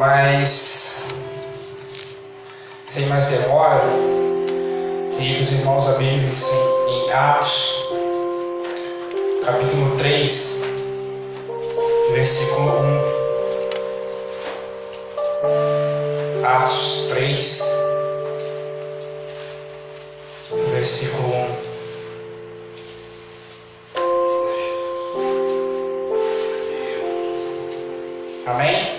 Mas, sem mais demora, queria os irmãos abrirem em Atos, capítulo 3, versículo 1. Atos 3, versículo 1. Amém?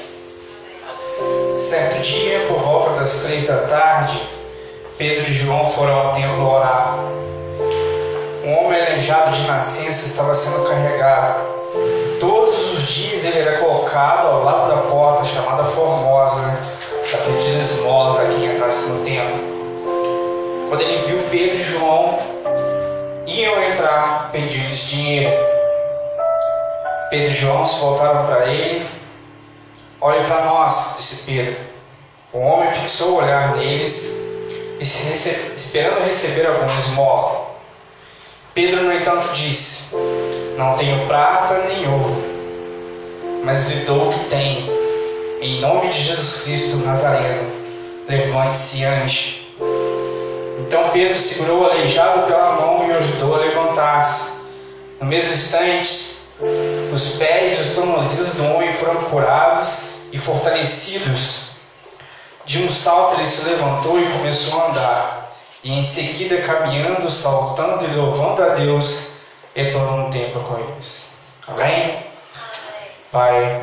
Certo dia, por volta das três da tarde, Pedro e João foram ao templo orar. Um homem aleijado de nascença estava sendo carregado. Todos os dias ele era colocado ao lado da porta chamada Formosa, para pedir esmolas a quem entrasse no templo. Quando ele viu Pedro e João iam entrar, pediu-lhes dinheiro. Pedro e João se voltaram para ele Olhe para nós, disse Pedro. O homem fixou o olhar neles, esperando receber alguma esmola. Pedro, no entanto, disse: Não tenho prata nem ouro, mas lhe dou o que tenho. Em nome de Jesus Cristo Nazareno, levante-se e. Então Pedro segurou o aleijado pela mão e o ajudou a levantar-se. No mesmo instante, os pés e os tornozelos do homem foram curados e fortalecidos. De um salto ele se levantou e começou a andar. E em seguida, caminhando, saltando e louvando a Deus, retornou no templo com eles. Amém? Pai,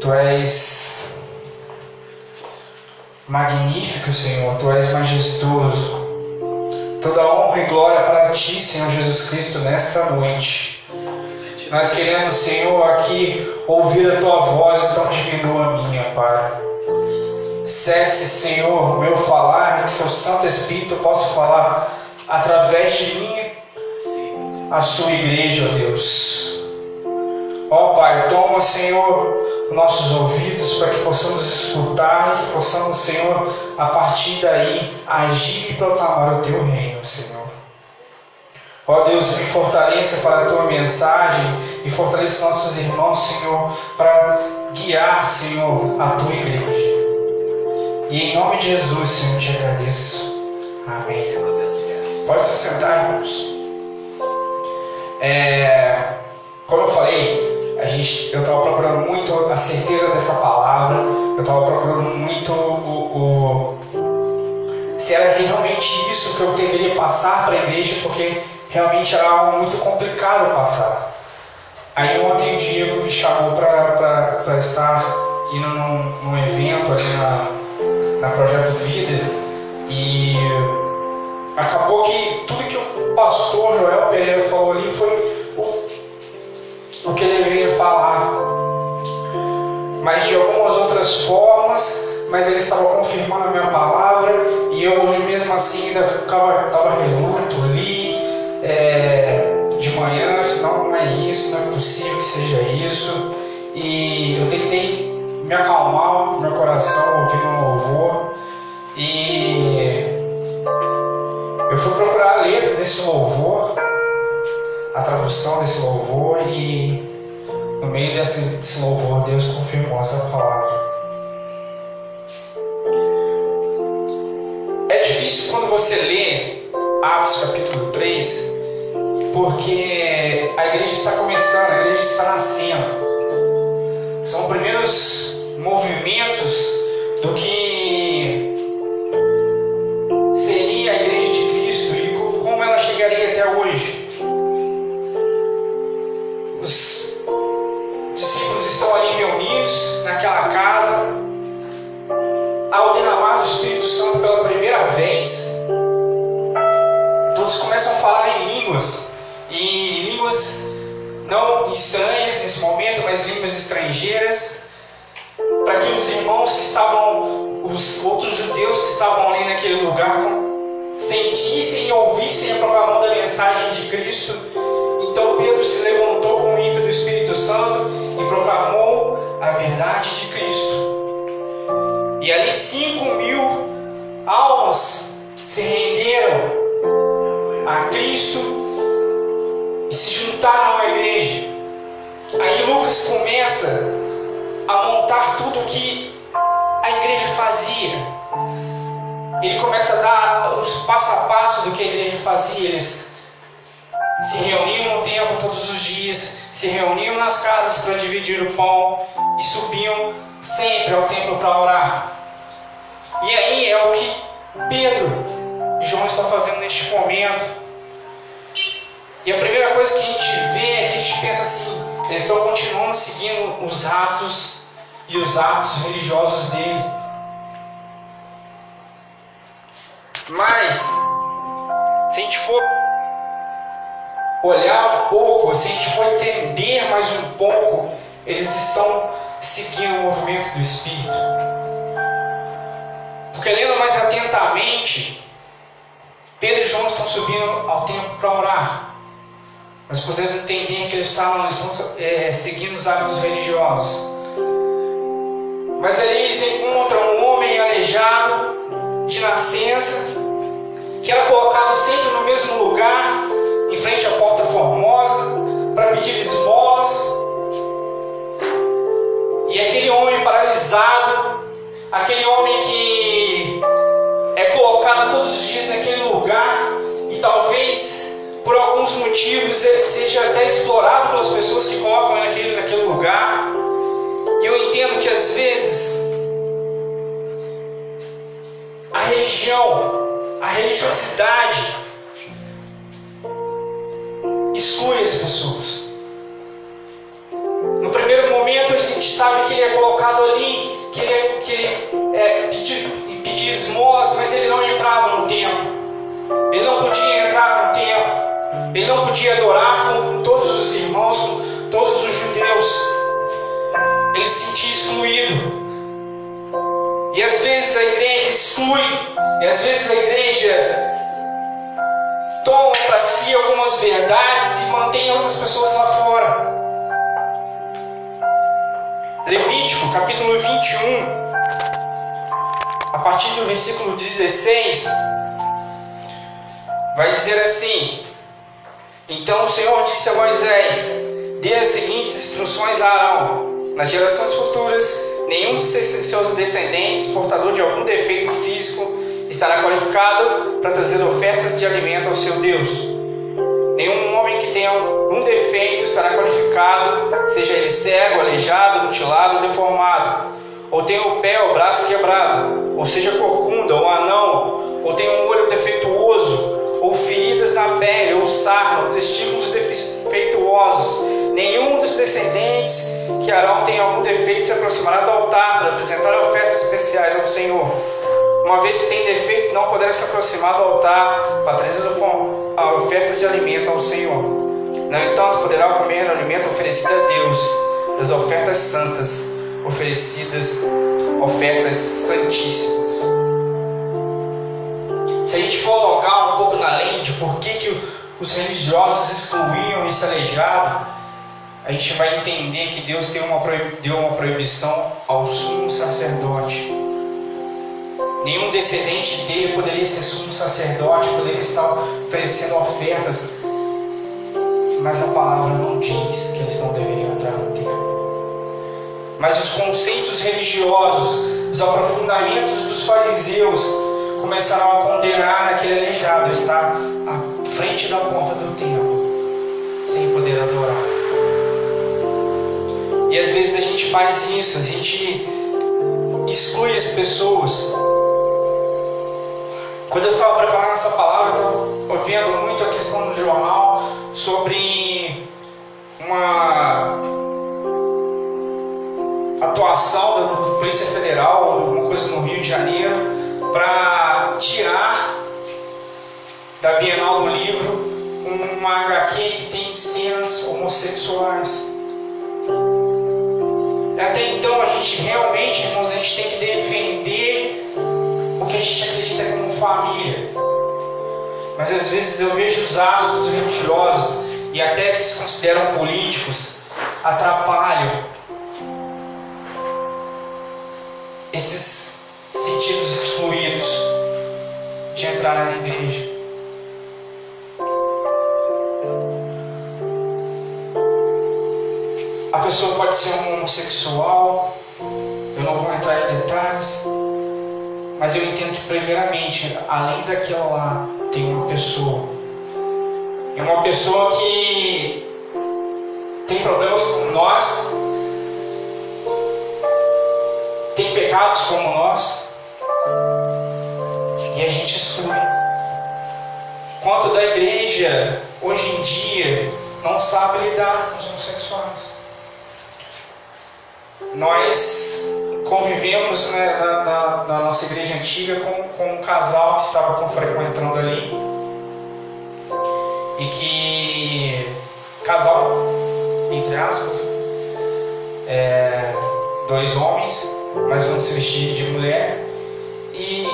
Tu és magnífico, Senhor, Tu és majestoso. Toda honra e glória para Ti, Senhor Jesus Cristo, nesta noite. Nós queremos, Senhor, aqui ouvir a tua voz, então diminua a minha, Pai. Cesse, Senhor, o meu falar, que o Santo Espírito possa falar através de mim a sua igreja, ó Deus. Ó Pai, toma, Senhor, nossos ouvidos para que possamos escutar e que possamos, Senhor, a partir daí agir e proclamar o teu reino, Senhor. Ó Deus, me fortaleça para a tua mensagem e fortaleça nossos irmãos, Senhor, para guiar, Senhor, a tua igreja. E em nome de Jesus, Senhor, te agradeço. Amém. Pode se sentar, irmãos. É, como eu falei, a gente, eu estava procurando muito a certeza dessa palavra, eu estava procurando muito o, o, se era realmente isso que eu deveria passar para a igreja, porque realmente era algo muito complicado passar. Aí ontem o Diego me chamou para estar indo num, num, evento ali na, na Projeto Vida e acabou que tudo que o pastor Joel Pereira falou ali foi o, o que ele deveria falar. Mas de algumas outras formas, mas ele estava confirmando a minha palavra e eu mesmo assim ainda ficava, estava reluto ali é, de manhã, não, não é isso, não é possível que seja isso. E eu tentei me acalmar meu coração ouvindo um louvor. E eu fui procurar a letra desse louvor, a tradução desse louvor, e no meio desse, desse louvor Deus confirmou essa palavra. É difícil quando você lê Atos capítulo 3, porque a igreja está começando, a igreja está nascendo. São primeiros movimentos do que seria a igreja de Cristo e como ela chegaria até hoje. Os discípulos estão ali reunidos naquela casa, ao derramar do Espírito Santo pela primeira vez, todos começam a falar em línguas e línguas não estranhas nesse momento, mas línguas estrangeiras, para que os irmãos que estavam, os outros judeus que estavam ali naquele lugar, sentissem e ouvissem a proclamação da mensagem de Cristo. Então Pedro se levantou com o ímpeto do Espírito Santo e proclamou a verdade de Cristo. E ali cinco mil almas se renderam a Cristo e se juntaram à igreja. Aí Lucas começa a montar tudo o que a igreja fazia. Ele começa a dar os passo a passo do que a igreja fazia. Eles se reuniam no templo todos os dias, se reuniam nas casas para dividir o pão e subiam sempre ao templo para orar. E aí é o que Pedro e João estão fazendo neste momento. E a primeira coisa que a gente vê é que a gente pensa assim: eles estão continuando seguindo os atos e os atos religiosos dele. Mas, se a gente for olhar um pouco, se a gente for entender mais um pouco, eles estão seguindo o movimento do Espírito. Porque lendo mais atentamente, Pedro e João estão subindo ao templo para orar. Mas podemos entender que eles estavam estão é, seguindo os hábitos religiosos. Mas ali eles encontram um homem aleijado de nascença, que era colocado sempre no mesmo lugar, em frente à porta formosa, para pedir esmolas. E aquele homem paralisado, aquele homem que é colocado todos os dias naquele lugar, e talvez por alguns motivos ele seja até explorado pelas pessoas que colocam ele naquele, naquele lugar. E eu entendo que às vezes a religião, a religiosidade, exclui as pessoas. No primeiro momento a gente sabe que ele é colocado ali, que ele, é, que ele é, pedir, esmolas, mas ele não entrava no templo. Ele não podia entrar no templo. Ele não podia adorar com todos os irmãos, com todos os judeus. Ele se sentia excluído. E às vezes a igreja exclui, e às vezes a igreja toma para si algumas verdades e mantém outras pessoas lá fora. Levítico capítulo 21, a partir do versículo 16, vai dizer assim: Então o Senhor disse a Moisés: Dê as seguintes instruções a Arão. Nas gerações futuras, nenhum de seus descendentes, portador de algum defeito físico, estará qualificado para trazer ofertas de alimento ao seu Deus. Nenhum homem que tenha um defeito estará qualificado, seja ele cego, aleijado, mutilado, deformado, ou tenha o pé ou o braço quebrado, ou seja corcunda, ou anão, ou tenha um olho defeituoso, ou feridas na pele, ou sarna, ou testículos defeituosos. Nenhum dos descendentes que Arão tenha algum defeito se aproximará do altar para apresentar ofertas especiais ao Senhor uma vez que tem defeito, não poderá se aproximar do altar para trazer ofertas de alimento ao Senhor. No entanto, poderá comer o alimento oferecido a Deus, das ofertas santas, oferecidas, ofertas santíssimas. Se a gente for alongar um pouco na lei de por que, que os religiosos excluíam esse aleijado, a gente vai entender que Deus deu uma, deu uma proibição ao sumo sacerdote Nenhum descendente dele poderia ser sumo sacerdote, poderia estar oferecendo ofertas. Mas a palavra não diz que eles não deveriam entrar no templo. Mas os conceitos religiosos, os aprofundamentos dos fariseus começaram a condenar aquele aleijado a estar à frente da porta do templo, sem poder adorar. E às vezes a gente faz isso, a gente exclui as pessoas quando eu estava preparando essa palavra, eu estava ouvindo muito a questão do jornal sobre uma atuação da Polícia Federal, alguma coisa no Rio de Janeiro, para tirar da Bienal do Livro uma HQ que tem cenas homossexuais. Até então a gente realmente, irmãos, a gente tem que defender o que a gente acredita como família. Mas às vezes eu vejo os atos religiosos e até que se consideram políticos atrapalham esses sentidos excluídos de entrar na igreja. pessoa pode ser um homossexual, eu não vou entrar em detalhes, mas eu entendo que, primeiramente, além daquela lá, tem uma pessoa. É uma pessoa que tem problemas como nós, como nós, e a gente exclui. Quanto da igreja, hoje em dia, não sabe lidar com os homossexuais. Nós convivemos né, na, na, na, nossa igreja antiga com, com um casal que estava frequentando ali e que casal entre aspas é, dois homens mas um se vestir de mulher. E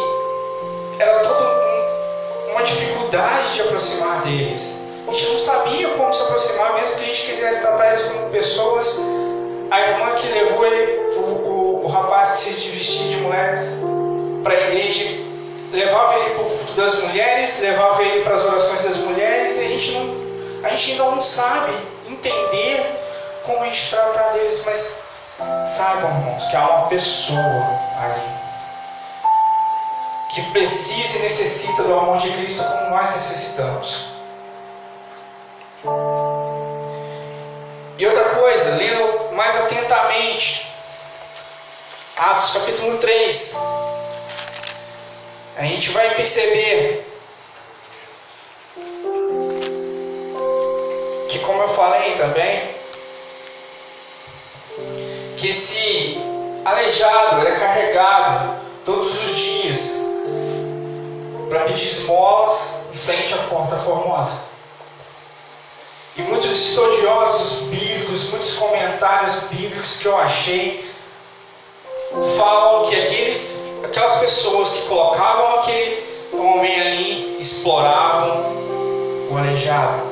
era toda uma dificuldade de aproximar deles. A gente não sabia como se aproximar mesmo que a gente quisesse tratar eles como pessoas. A irmã que levou ele, o, o, o rapaz que se vestia de mulher para a igreja, levava ele para o culto das mulheres, levava ele para as orações das mulheres, e a gente, não, a gente ainda não sabe entender como a gente tratar deles, mas saibam, irmãos, que há uma pessoa ali que precisa e necessita do amor de Cristo como nós necessitamos. E outra coisa, lendo mais atentamente, Atos capítulo 3, a gente vai perceber que esse aleijado era carregado todos os dias para pedir esmolas em frente à porta formosa. E muitos estudiosos bíblicos, muitos comentários bíblicos que eu achei, falam que aqueles, aquelas pessoas que colocavam aquele homem ali exploravam o aleijado.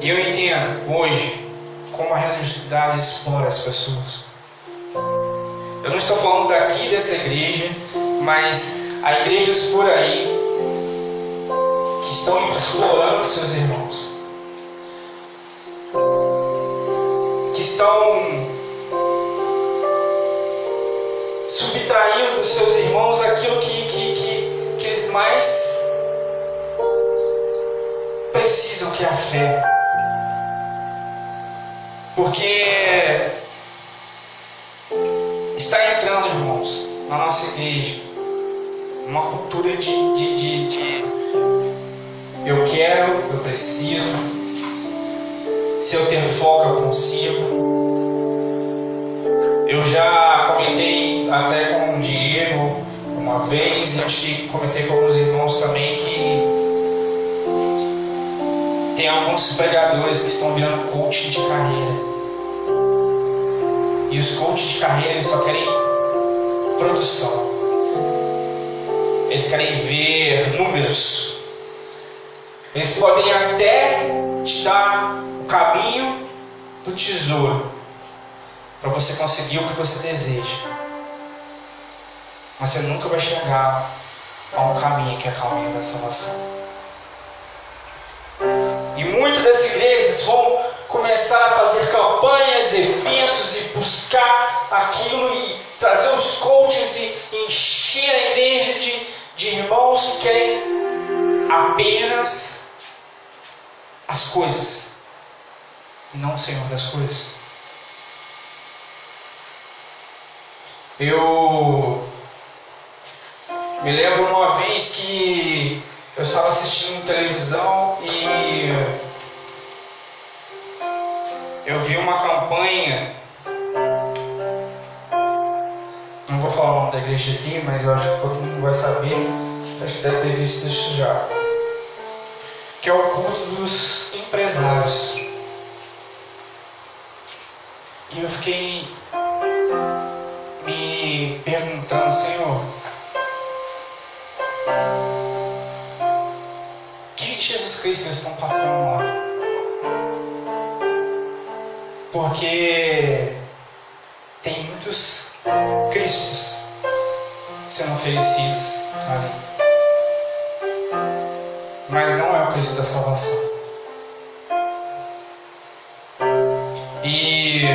E eu entendo hoje como a religiosidade explora as pessoas. Eu não estou falando daqui dessa igreja, mas há igrejas por aí que estão explorando seus irmãos, que estão subtraindo dos seus irmãos aquilo que, que, que, que eles mais precisam, que é a fé. Porque está entrando, irmãos, na nossa igreja, uma cultura de, de, de, de eu quero, eu preciso. Se eu ter foco, eu consigo. Eu já comentei até com o Diego uma vez, acho que comentei com alguns irmãos também que tem alguns pregadores que estão virando coach de carreira. E os coaches de carreira só querem produção. Eles querem ver números. Eles podem até te dar o caminho do tesouro para você conseguir o que você deseja. Mas você nunca vai chegar a um caminho que é o caminho da salvação. Muitas das igrejas vão começar a fazer campanhas, eventos e buscar aquilo e trazer os coaches e encher a igreja de, de irmãos que querem apenas as coisas, e não o Senhor das coisas. Eu me lembro uma vez que eu estava assistindo televisão e eu vi uma campanha. Não vou falar o nome da igreja aqui, mas eu acho que todo mundo vai saber. Acho que deve ter visto isso já que é o culto dos empresários. E eu fiquei me perguntando, Senhor, que Jesus Cristo eles estão passando lá? Porque tem muitos Cristos sendo oferecidos ali mas não é o Cristo da salvação. E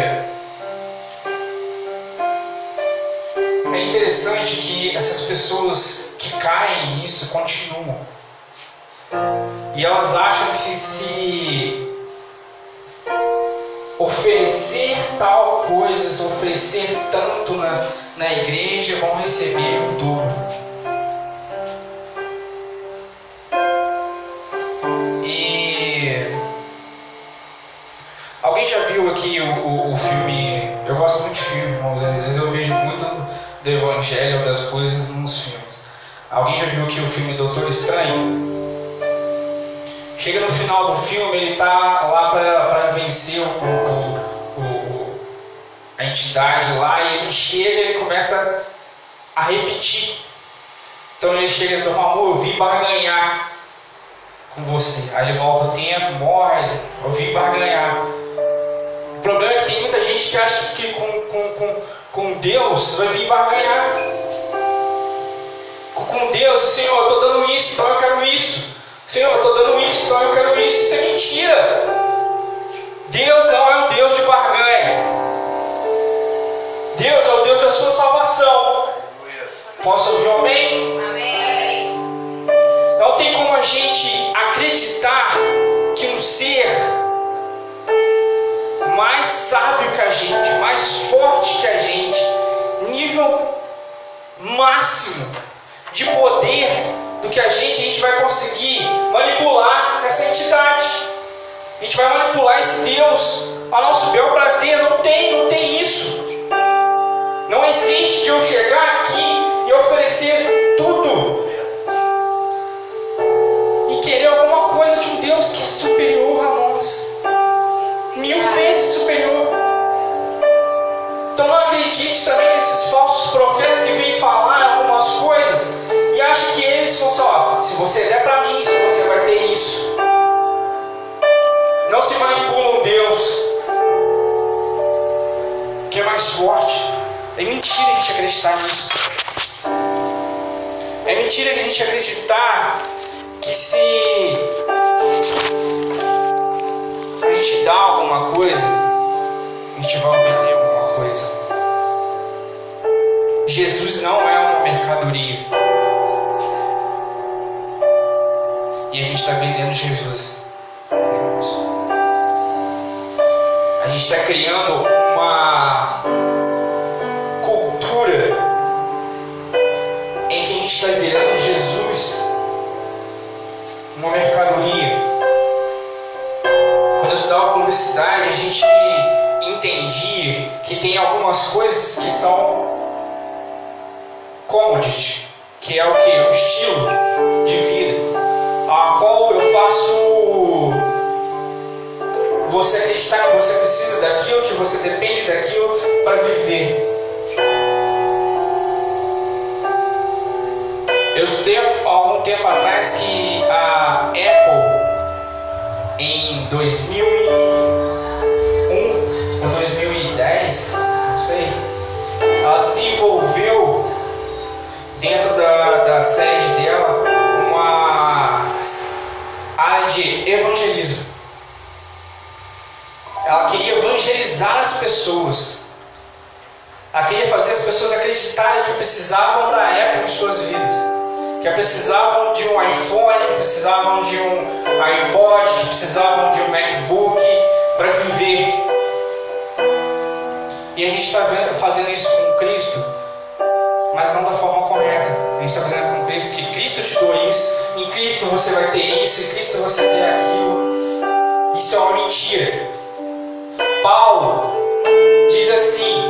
é interessante que essas pessoas que caem nisso continuam. E elas acham que se oferecer tal coisa, oferecer tanto na, na igreja, vão receber o dobro. E alguém já viu aqui o, o, o filme? Eu gosto muito de filme. Às vezes eu vejo muito do evangelho, das coisas nos filmes. Alguém já viu aqui o filme Doutor Estranho? Chega no final do filme, ele está lá para vencer o, o, o, a entidade lá, e ele chega ele começa a repetir. Então ele chega e fala, amor, eu vim barganhar com você. Aí ele volta o tempo, morre, eu vim barganhar. O problema é que tem muita gente que acha que com, com, com, com Deus vai vir barganhar. Com Deus, Senhor, eu estou dando isso, então eu quero isso. Senhor, eu estou dando isso, então eu quero isso. Isso é mentira. Deus não é o Deus de barganha. Deus é o Deus da sua salvação. Posso ouvir um amém? Amém. Não tem como a gente acreditar que um ser mais sábio que a gente, mais forte que a gente, nível máximo de poder do que a gente, a gente vai conseguir manipular essa entidade. A gente vai manipular esse Deus a nosso bel prazer. Não tem, não tem isso. Não existe eu chegar aqui e oferecer tudo Mentira a gente acreditar que se a gente dá alguma coisa, a gente vai obter alguma coisa. Jesus não é uma mercadoria. E a gente está vendendo Jesus. A gente está criando uma está virando Jesus uma mercadoria. Quando eu estudava publicidade, a gente entendia que tem algumas coisas que são commodity, que é o que? O estilo de vida a qual eu faço você acreditar que você precisa daquilo, que você depende daquilo para viver. Eu estudei há algum tempo atrás que a Apple em 2001 ou 2010, não sei, ela desenvolveu dentro da, da sede dela área de evangelismo. Ela queria evangelizar as pessoas. Ela queria fazer as pessoas acreditarem que precisavam da Apple em suas vidas. Que precisavam de um iPhone, que precisavam de um iPod, que precisavam de um MacBook para viver. E a gente está fazendo isso com Cristo, mas não da forma correta. A gente está fazendo com Cristo que Cristo te deu isso, em Cristo você vai ter isso, em Cristo você tem aquilo. Isso é uma mentira. Paulo diz assim: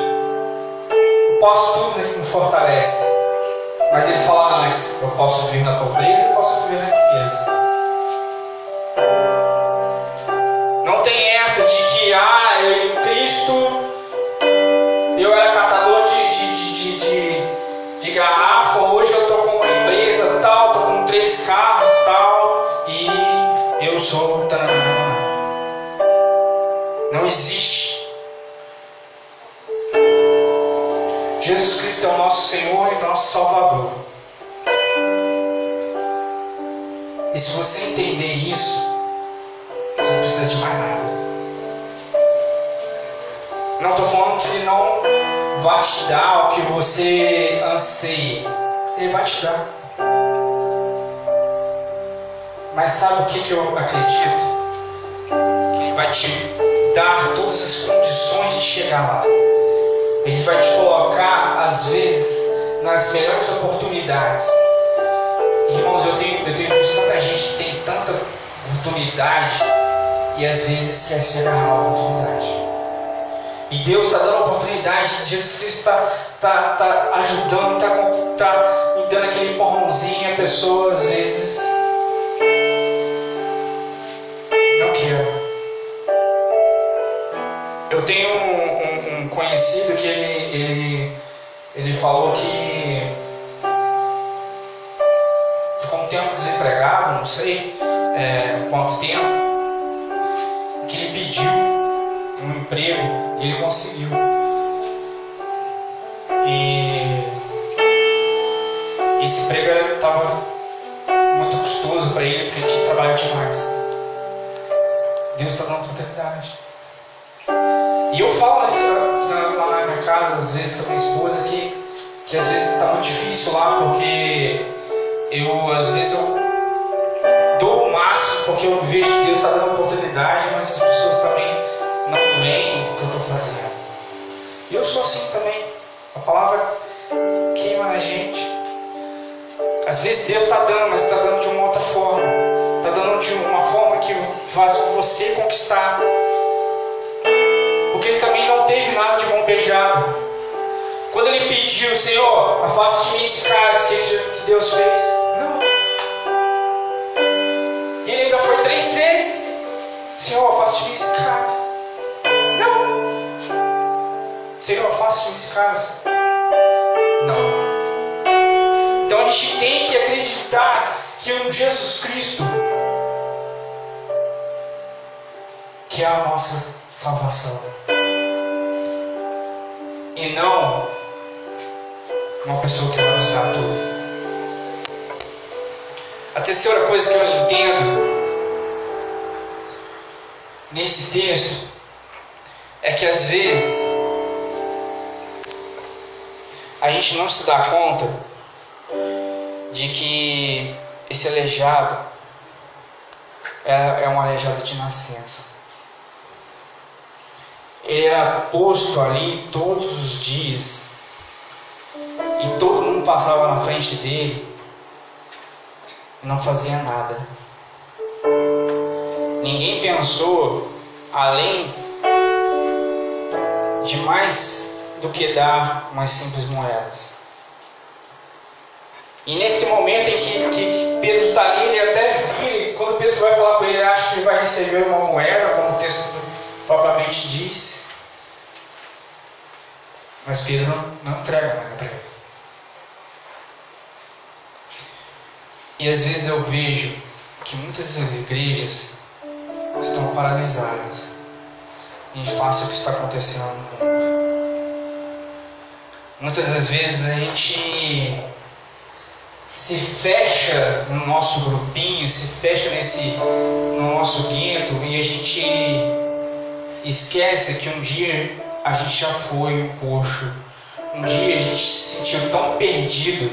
posso tudo que me fortalece. Mas ele fala antes: Eu posso viver na pobreza, eu posso viver na riqueza. Não tem essa de que, ah, em Cristo eu era catador de, de, de, de, de garrafa, hoje eu estou com uma empresa tal, estou com três carros tal, e eu sou. Não existe. Jesus Cristo é o nosso Senhor e nosso Salvador. E se você entender isso, você não precisa de mais nada. Não estou falando que Ele não vai te dar o que você anseia. Ele vai te dar. Mas sabe o que, que eu acredito? Que Ele vai te dar todas as condições de chegar lá. Ele vai te colocar, às vezes, nas melhores oportunidades. Irmãos, eu tenho, eu tenho visto tanta gente que tem tanta oportunidade e às vezes quer se agarrar a oportunidade. E Deus está dando a oportunidade, Jesus Cristo está tá, tá ajudando, está tá dando aquele empurrãozinho, a pessoa às vezes não quer. Eu tenho conhecido que ele, ele, ele falou que ficou um tempo desempregado, não sei é, quanto tempo, que ele pediu um emprego e ele conseguiu. E esse emprego estava muito custoso para ele, porque ele tinha trabalho demais. Deus está dando oportunidade. E eu falo isso lá na minha casa, às vezes, com a minha esposa, que, que às vezes está muito difícil lá, porque eu, às vezes, eu dou o máximo, porque eu vejo que Deus está dando oportunidade, mas as pessoas também não veem o que eu estou fazendo. E eu sou assim também. A palavra queima na gente. Às vezes Deus está dando, mas está dando de uma outra forma. Está dando de uma forma que faz você conquistar porque ele também não teve nada de bom beijado. Quando ele pediu, Senhor, afaste de mim esse cálice, que Deus fez? Não. E ele ainda foi três vezes. Senhor, afaste de mim esse cálice. Não. Senhor, afaste de mim esse cálice. Não. Então a gente tem que acreditar que o Jesus Cristo, que é a nossa salvação. E não uma pessoa que vai nos dar tudo. A terceira coisa que eu entendo nesse texto é que às vezes a gente não se dá conta de que esse aleijado é, é um aleijado de nascença era posto ali todos os dias e todo mundo passava na frente dele e não fazia nada. Ninguém pensou além de mais do que dar umas simples moedas. E nesse momento em que, que Pedro está ali, ele até vira, quando Pedro vai falar com ele, ele acha que ele vai receber uma moeda, como o texto propriamente diz. Mas Pedro não, não entrega nada para ele. E às vezes eu vejo que muitas igrejas estão paralisadas em face ao que está acontecendo no mundo. Muitas das vezes a gente se fecha no nosso grupinho, se fecha nesse no nosso gueto e a gente esquece que um dia a gente já foi um coxo. Um dia a gente se sentiu tão perdido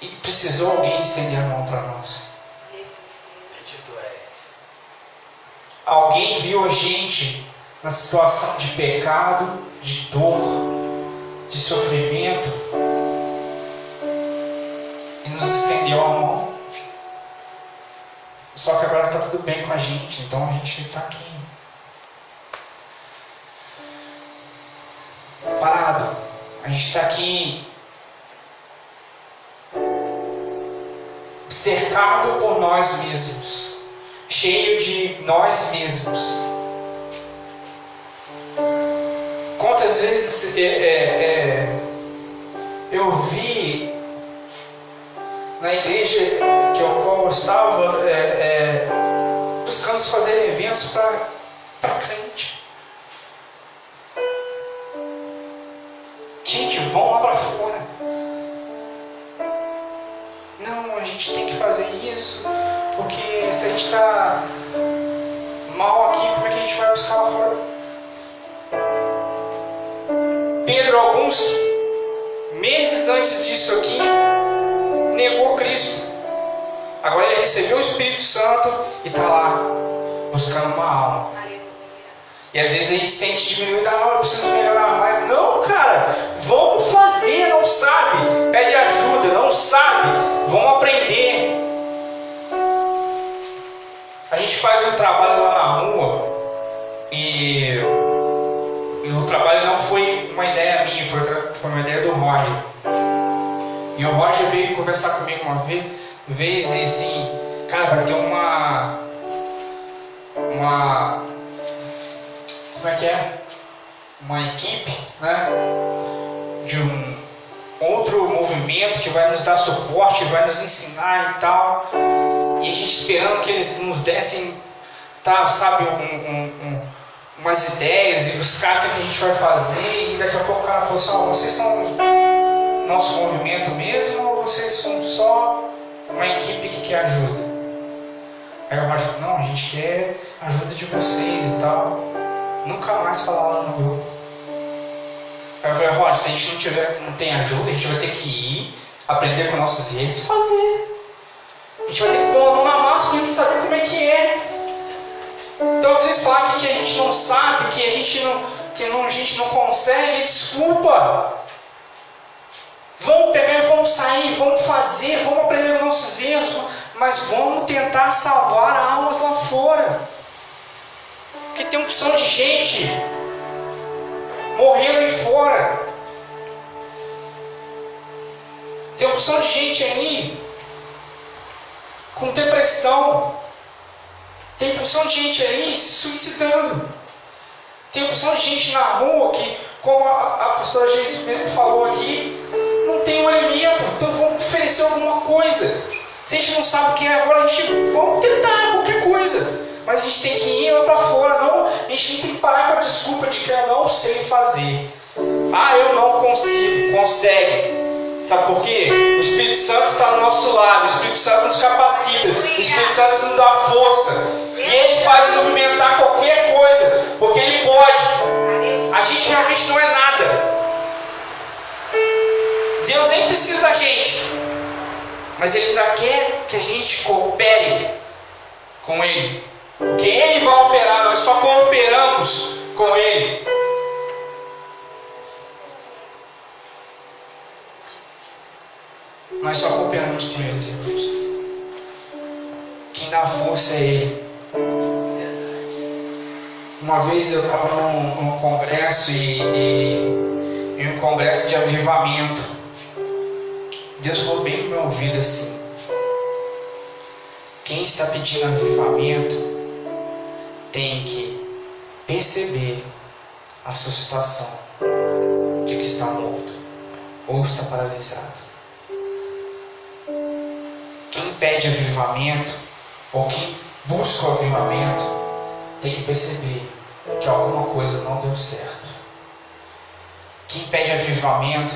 e precisou alguém estender a mão para nós. Alguém viu a gente na situação de pecado, de dor, de sofrimento e nos estendeu a mão. Só que agora está tudo bem com a gente, então a gente está aqui. A gente está aqui cercado por nós mesmos, cheio de nós mesmos. Quantas vezes é, é, é, eu vi na igreja que eu, qual eu estava é, é, buscando fazer eventos para crente. Isso, porque se a gente está mal aqui, como é que a gente vai buscar lá fora? Pedro, alguns meses antes disso aqui, negou Cristo. Agora ele recebeu o Espírito Santo e está lá, buscando uma alma. E às vezes a gente sente diminuir, ah, não, eu preciso melhorar mais. Não, cara, vamos fazer, não uma ideia minha, foi, foi uma ideia do Roger. E o Roger veio conversar comigo uma vez, e assim, cara, vai ter uma. Uma. Como é que é? Uma equipe, né? De um outro movimento que vai nos dar suporte, vai nos ensinar e tal. E a gente esperando que eles nos dessem, tá, sabe, um, um, um, umas ideias e buscassem o que a gente vai fazer. E daqui a pouco o cara falou assim: oh, vocês são nosso movimento mesmo ou vocês são só uma equipe que quer ajuda? Aí eu acho, não, a gente quer ajuda de vocês e tal. Nunca mais falar lá no grupo. Aí eu falei, Roger, se a gente não, tiver, não tem ajuda, a gente vai ter que ir, aprender com nossos erros e fazer. A gente vai ter que pôr a mão na massa gente saber como é que é. Então às vezes falar que, a gente não sabe, que a gente não, que não, a gente não consegue, desculpa. Vamos pegar e vamos sair, vamos fazer, vamos aprender os nossos erros, mas vamos tentar salvar almas lá fora. Porque tem opção de gente morrendo aí fora. Tem opção de gente aí com depressão. Tem opção de gente aí se suicidando. Tem opção de gente na rua que, como a, a pastora Jesus mesmo falou aqui, não tem um alimento. Então vamos oferecer alguma coisa. Se a gente não sabe o que é agora, a gente vamos tentar qualquer coisa. Mas a gente tem que ir lá para fora, não. A gente tem que parar com a desculpa de que eu não sei fazer. Ah, eu não consigo. Consegue. Sabe por quê? O Espírito Santo está no nosso lado, o Espírito Santo nos capacita, o Espírito Santo nos dá força. E ele faz movimentar qualquer coisa, porque ele pode. A gente realmente não é nada. Deus nem precisa da gente, mas Ele ainda quer que a gente coopere com Ele. Porque Ele vai operar, nós só cooperamos com Ele. Nós só cooperamos com Ele, irmãos. Quem dá força é Ele. Uma vez eu estava num, num, congresso e, e, em um congresso de avivamento. Deus falou bem no meu ouvido assim. Quem está pedindo avivamento tem que perceber a sua situação de que está morto ou está paralisado. Pede avivamento ou quem busca o avivamento tem que perceber que alguma coisa não deu certo. Quem pede avivamento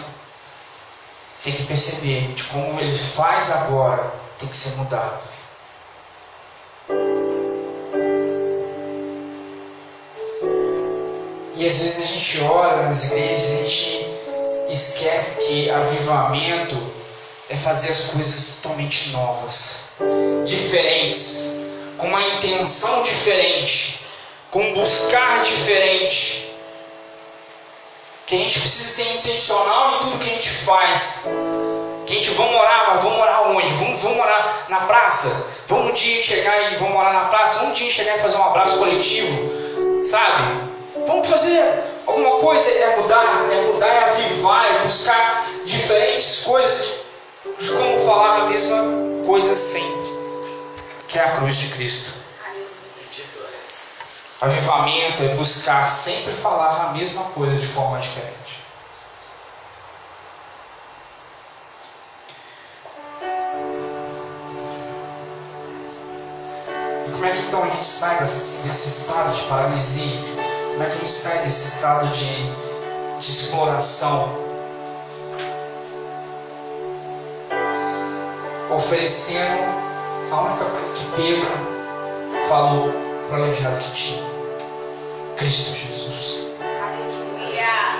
tem que perceber de como ele faz agora tem que ser mudado. E às vezes a gente olha nas igrejas e a gente esquece que avivamento é fazer as coisas totalmente novas, diferentes, com uma intenção diferente, com um buscar diferente. Que a gente precisa ser intencional em tudo que a gente faz. Que a gente vamos morar, mas vamos morar onde? Vamos, vamos morar na praça? Vamos um dia chegar e vamos morar na praça? Vamos um dia chegar e fazer um abraço coletivo? Sabe? Vamos fazer alguma coisa, é mudar, é mudar, é avivar, é buscar diferentes coisas de como falar a mesma coisa sempre, que é a cruz de Cristo. Avivamento é buscar sempre falar a mesma coisa de forma diferente. E como é que então a gente sai desse, desse estado de paralisia? Como é que a gente sai desse estado de, de exploração? oferecendo a única coisa que Pedro falou para o aleijado que tinha: Cristo Jesus. Aleluia.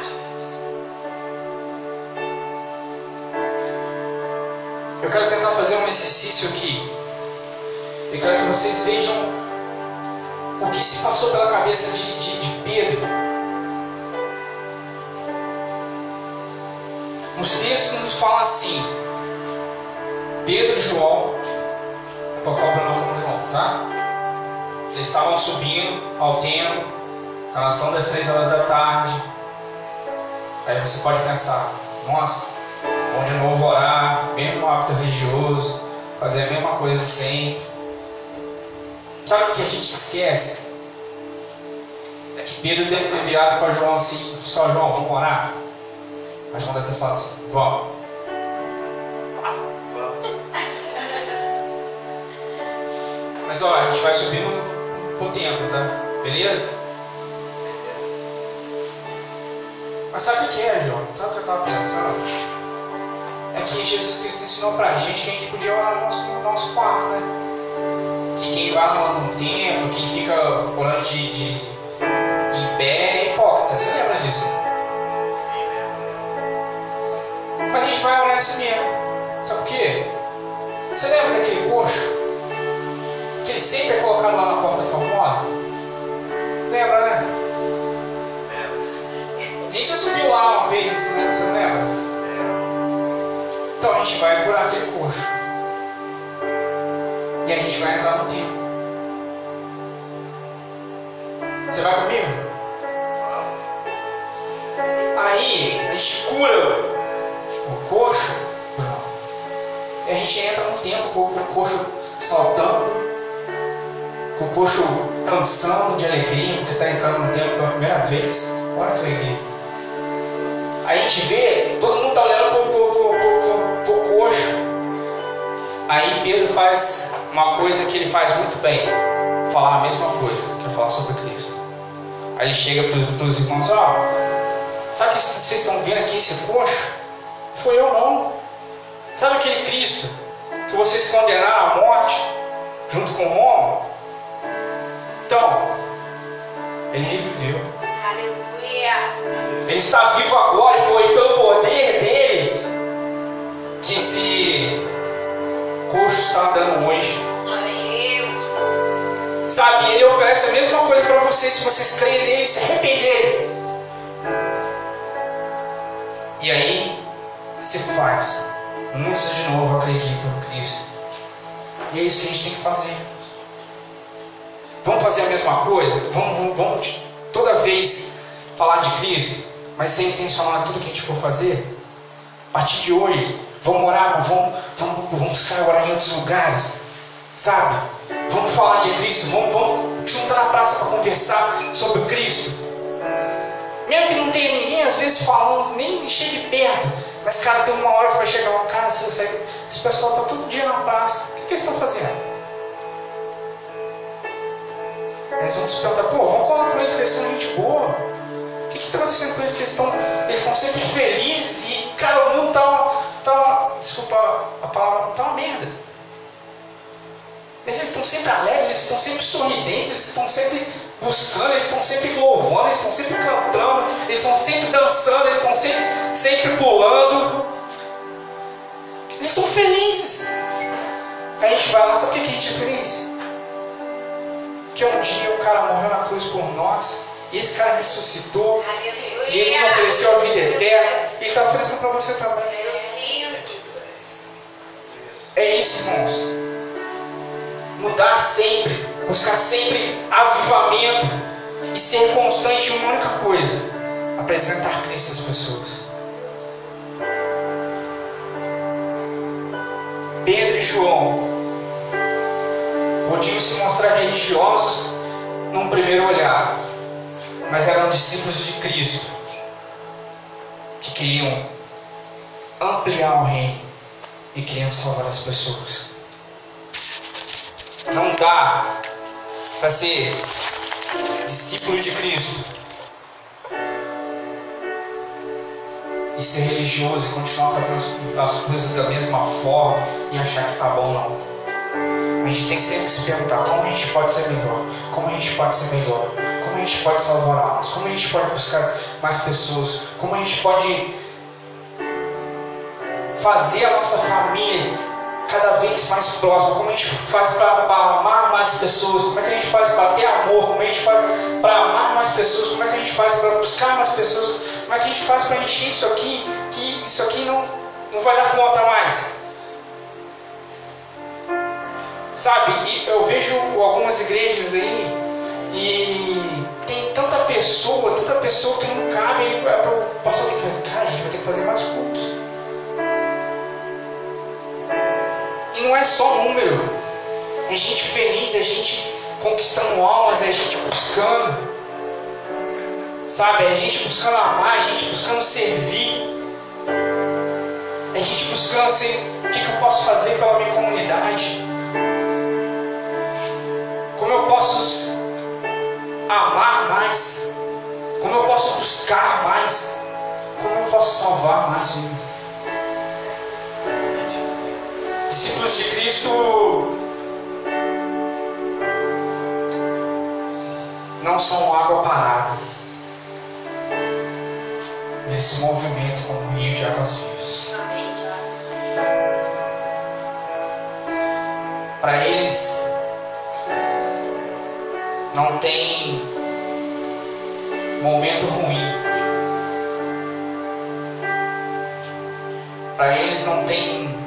Eu quero tentar fazer um exercício aqui. Eu quero que vocês vejam o que se passou pela cabeça de, de, de Pedro. Nos textos nos fala assim: Pedro e João, vou colocar o nome como João, tá? Eles estavam subindo ao templo, na nação das três horas da tarde. Aí você pode pensar, nossa, vão de novo orar, mesmo hábito religioso, fazer a mesma coisa sempre. Sabe o que a gente esquece? É que Pedro deve ter para João assim, só João, vamos orar? Mas João deve ter falado assim, vamos. Mas ó, a gente vai subir no, no templo, tá? Beleza? Mas sabe o que é, João? Sabe o que eu estava pensando? É que Jesus Cristo ensinou pra gente que a gente podia orar no nosso, no nosso quarto, né? Que quem vai no, no templo, quem fica orando de, de, em pé é hipócrita. Você lembra disso? Sim, Mas a gente vai orar assim mesmo. Sabe por quê? Você lembra daquele coxo? Que ele sempre é colocado lá na porta famosa? Lembra, né? A gente já subiu lá uma vez, né? você não lembra? Então a gente vai curar aquele coxo. E a gente vai entrar no templo. Você vai comigo? Aí a gente cura o coxo. E a gente entra no templo com o coxo saltando, o coxo dançando de alegria, porque está entrando no templo pela primeira vez. Olha que alegria. Aí a gente vê, todo mundo está olhando pro, pro coxo. Aí Pedro faz uma coisa que ele faz muito bem, falar a mesma coisa, que é falar sobre Cristo. Aí ele chega para os irmãos, ó, sabe o que vocês estão vendo aqui, esse coxo? Foi eu não. Sabe aquele Cristo que vocês condenaram à morte junto com Roma? Então, ele reviveu. Aleluia. Ele está vivo agora e foi pelo poder dele que esse coxo está andando hoje. Sabe, ele oferece a mesma coisa para vocês se vocês creem nele e se arrependerem. E aí se faz. Muitos de novo acreditam em Cristo. E é isso que a gente tem que fazer. Vamos fazer a mesma coisa? Vamos, vamos, vamos toda vez falar de Cristo, mas ser intencional em tudo que a gente for fazer? A partir de hoje, vamos orar, vamos, vamos, vamos buscar orar em outros lugares, sabe? Vamos falar de Cristo, vamos, vamos juntar na praça para conversar sobre Cristo. Mesmo que não tenha ninguém, às vezes, falando, nem chegue perto, mas, cara, tem uma hora que vai chegar lá, cara, esse, esse pessoal está todo dia na praça, o que, que eles estão fazendo? Eles vão se perguntar, pô, vamos falar com eles que eles são gente boa. O que está acontecendo com eles? Que eles estão eles estão sempre felizes e, cara, o mundo está uma, tá uma, desculpa a palavra, está uma merda. Mas eles estão sempre alegres, eles estão sempre sorridentes, eles estão sempre buscando, eles estão sempre louvando, eles estão sempre cantando, eles estão sempre dançando, eles estão sempre, sempre pulando. Eles são felizes. Aí a gente vai lá, sabe por que a gente é feliz? Porque um dia o cara morreu na cruz por nós, e esse cara ressuscitou, e ele me ofereceu a vida eterna, e está oferecendo para você também. É isso, irmãos. Mudar sempre, buscar sempre avivamento e ser constante em uma única coisa: apresentar Cristo às pessoas. Pedro e João podiam se mostrar religiosos num primeiro olhar, mas eram discípulos de Cristo que queriam ampliar o reino e queriam salvar as pessoas. Não dá para ser discípulo de Cristo e ser religioso e continuar fazendo as, as coisas da mesma forma e achar que tá bom, não. A gente tem que se perguntar como a gente pode ser melhor, como a gente pode ser melhor, como a gente pode salvar almas, como a gente pode buscar mais pessoas, como a gente pode fazer a nossa família cada vez mais próxima, como a gente faz para amar mais pessoas, como é que a gente faz para ter amor, como é que a gente faz para amar mais pessoas, como é que a gente faz para buscar mais pessoas, como é que a gente faz para encher isso aqui, que isso aqui não, não vai dar conta mais. Sabe, e eu vejo algumas igrejas aí e tem tanta pessoa, tanta pessoa que não cabe, o pastor tem que fazer, cara, a gente vai ter que fazer mais cultos. E não é só número, é gente feliz, é gente conquistando almas, é gente buscando, sabe, é gente buscando amar, é gente buscando servir, é gente buscando assim, o que, que eu posso fazer pela minha comunidade como eu posso amar mais, como eu posso buscar mais, como eu posso salvar mais vidas. Discípulos de Cristo não são água parada. Eles se movimentam como um rio de águas vivas. Para eles não tem momento ruim. Para eles não tem.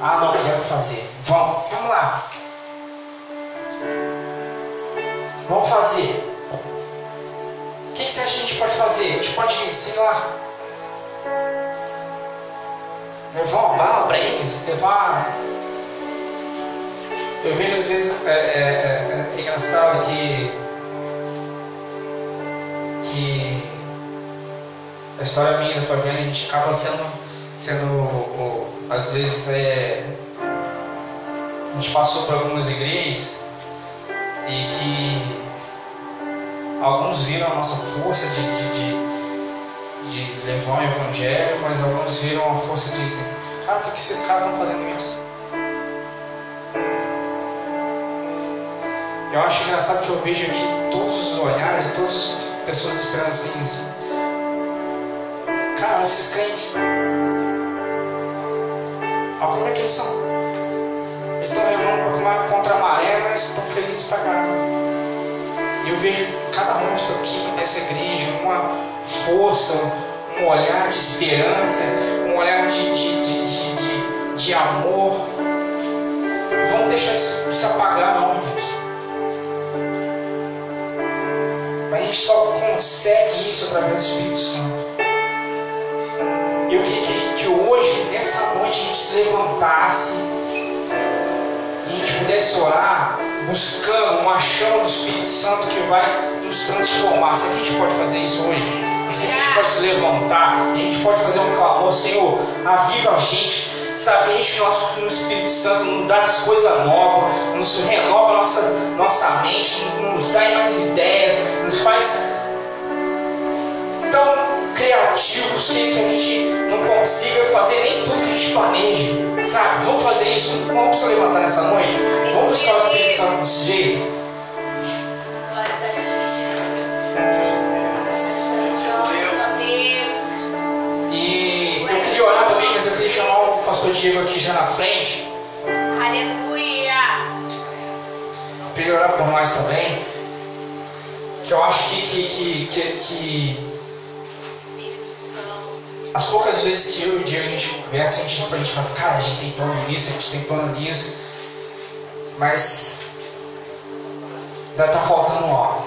Ah, não quero fazer. Vamos, vamos lá. Vamos fazer. O que, que a gente pode fazer? A gente pode, sei lá, levar uma bala para eles, levar eu vejo às vezes é, é, é, engraçado que que a história minha da Fabiana a gente acaba sendo sendo às vezes é a gente passou por algumas igrejas e que alguns viram a nossa força de, de, de, de levar o evangelho, mas alguns viram a força de dizer, cara, por que, que esses caras estão fazendo isso? Eu acho engraçado que eu vejo aqui todos os olhares, todas as pessoas esperando assim, assim. Cara, esses crentes. Como é que eles são. Eles estão remando contra a maré, mas estão felizes pra caramba. E eu vejo cada monstro aqui dessa igreja uma força, um olhar de esperança, um olhar de, de, de, de, de, amor. Vamos deixar isso se apagar não, gente. Gente só consegue isso através do Espírito Santo. Eu queria que, a gente hoje, nessa noite, a gente se levantasse e a gente pudesse orar buscando uma chama do Espírito Santo que vai nos transformar. Será que a gente pode fazer isso hoje? Será que a gente pode se levantar e a gente pode fazer um clamor, Senhor, aviva a gente, sabe, enche o nosso no Espírito Santo, nos dá coisa nova, nos renova a nossa, nossa mente, nos dá mais ideias, nos faz tão criativos que, que a gente não consiga fazer nem tudo que a gente planeja, sabe? Vamos fazer isso, vamos se levantar nessa noite, vamos buscar o Espírito Santo desse jeito. E eu queria orar também, mas eu queria chamar o pastor Diego aqui já na frente. Aleluia! Eu queria orar por nós também. Que eu acho que, que, que, que, que as poucas vezes que eu e o Diego a gente conversa, a gente, a gente fala assim, cara, a gente tem plano nisso, a gente tem plano nisso, mas ainda está faltando algo.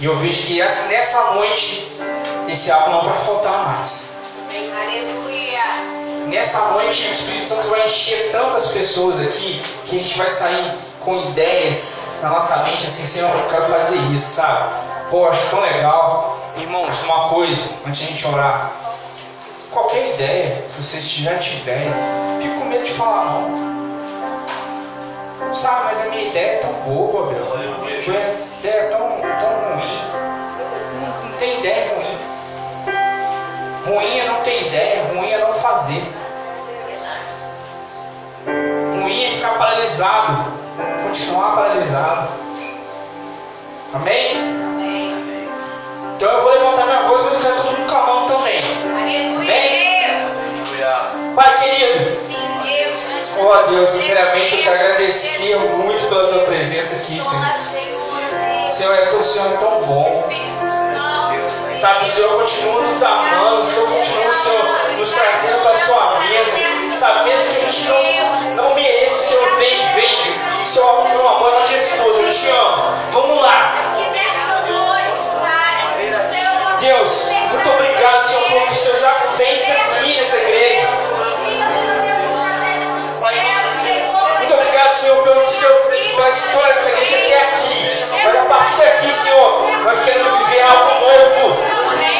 E eu vejo que essa, nessa noite esse algo não vai faltar mais. Aleluia! Nessa noite o Espírito Santo vai encher tantas pessoas aqui que a gente vai sair com ideias na nossa mente assim, Senhor, eu quero fazer isso, sabe? Pô, acho tão legal. Irmãos, uma coisa, antes de a gente orar. Qualquer ideia que vocês já tiverem, fico com medo de falar não. Sabe, mas a minha ideia é tão boa, meu. Minha ideia é tão, tão ruim. Não, não tem ideia ruim. Ruim é não ter ideia, ruim é não fazer. Ruim é ficar paralisado, continuar paralisado. Amém? Amém. Então eu vou levantar minha voz, mas eu quero todo mundo com a mão também. Aleluia. Deus! Pai querido, Sim, Deus. ó Deus, primeiramente eu quero agradecer muito pela tua presença aqui, Senhor. Senhor, é Senhor é tão bom. Sabe, o Senhor continua nos amando, o Senhor continua, Senhor, nos trazendo para a sua mesa. Sabe, mesmo que a gente não, não mereça, o Senhor vem, vem. O Senhor, meu amor, nós Jesus, eu te amo. Vamos lá. Deus, muito obrigado, Senhor, pelo que o Senhor já fez aqui nessa igreja. Obrigado, Senhor, pelo que fez pela história dessa igreja até aqui. Mas a partir daqui, Senhor, nós queremos viver algo novo.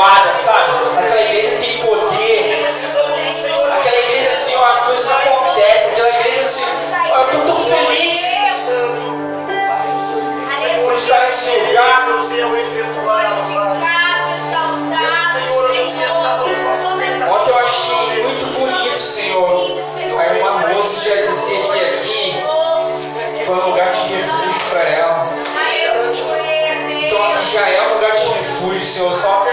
Avivada, sabe? Aquela igreja tem poder, aquela igreja, Senhor, as coisas acontecem, aquela igreja, assim, ó, eu estou tão feliz por estar nesse lugar. Ontem eu achei muito bonito, Senhor. A irmã moça já dizia que aqui foi um lugar de refúgio para ela. Então aqui já é um lugar de refúgio, Senhor. Só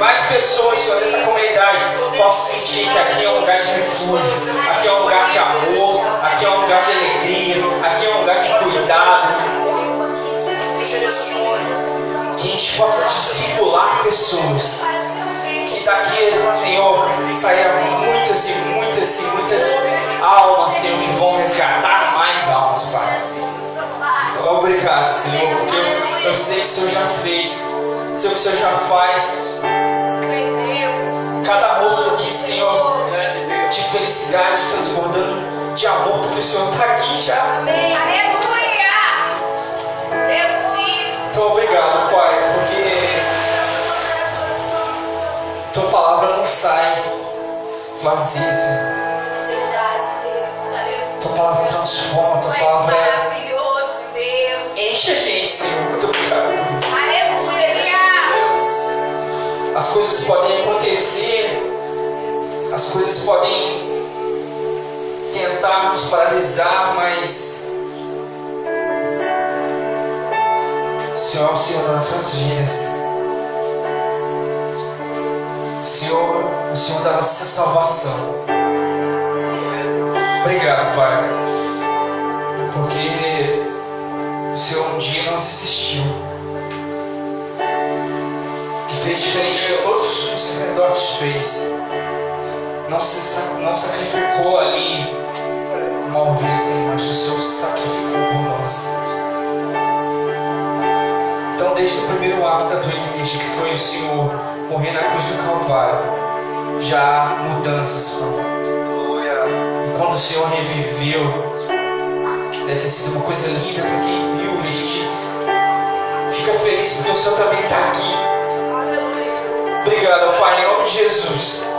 mais pessoas, Senhor, dessa comunidade possam sentir que aqui é um lugar de refúgio. Aqui é um lugar de amor. Aqui é um lugar de alegria. Aqui é um lugar de cuidado. Que a gente possa discipular pessoas. Que daqui, Senhor, saia muitas e muitas e muitas almas, Senhor, que vão resgatar mais almas, Pai. Obrigado, Senhor, porque eu, eu sei que o Senhor já fez, sei que o Senhor já faz. Cada rosto aqui, Senhor, de felicidade, transbordando de amor, porque o Senhor está aqui já. Então, obrigado, Pai, porque Tua palavra não sai vazia, Senhor. Tua palavra transforma, Tua palavra Maravilhoso, Deus. enche a gente, Senhor. As coisas podem acontecer, as coisas podem tentar nos paralisar, mas Senhor é o Senhor das nossas vidas. Senhor, o Senhor da nossa salvação. Obrigado, Pai, porque o Senhor um dia não desistiu fez diferente de todos os sacerdotes fez. Não se não sacrificou ali uma ovelha sem mancha, o Senhor se sacrificou por nós. Então, desde o primeiro ato da tua igreja, que foi o Senhor morrer na cruz do Calvário, já há mudanças, Pai. E quando o Senhor reviveu, deve ter sido uma coisa linda para quem viu, e a gente fica feliz porque o Senhor também está aqui. Obrigado, Pai, em nome de Jesus.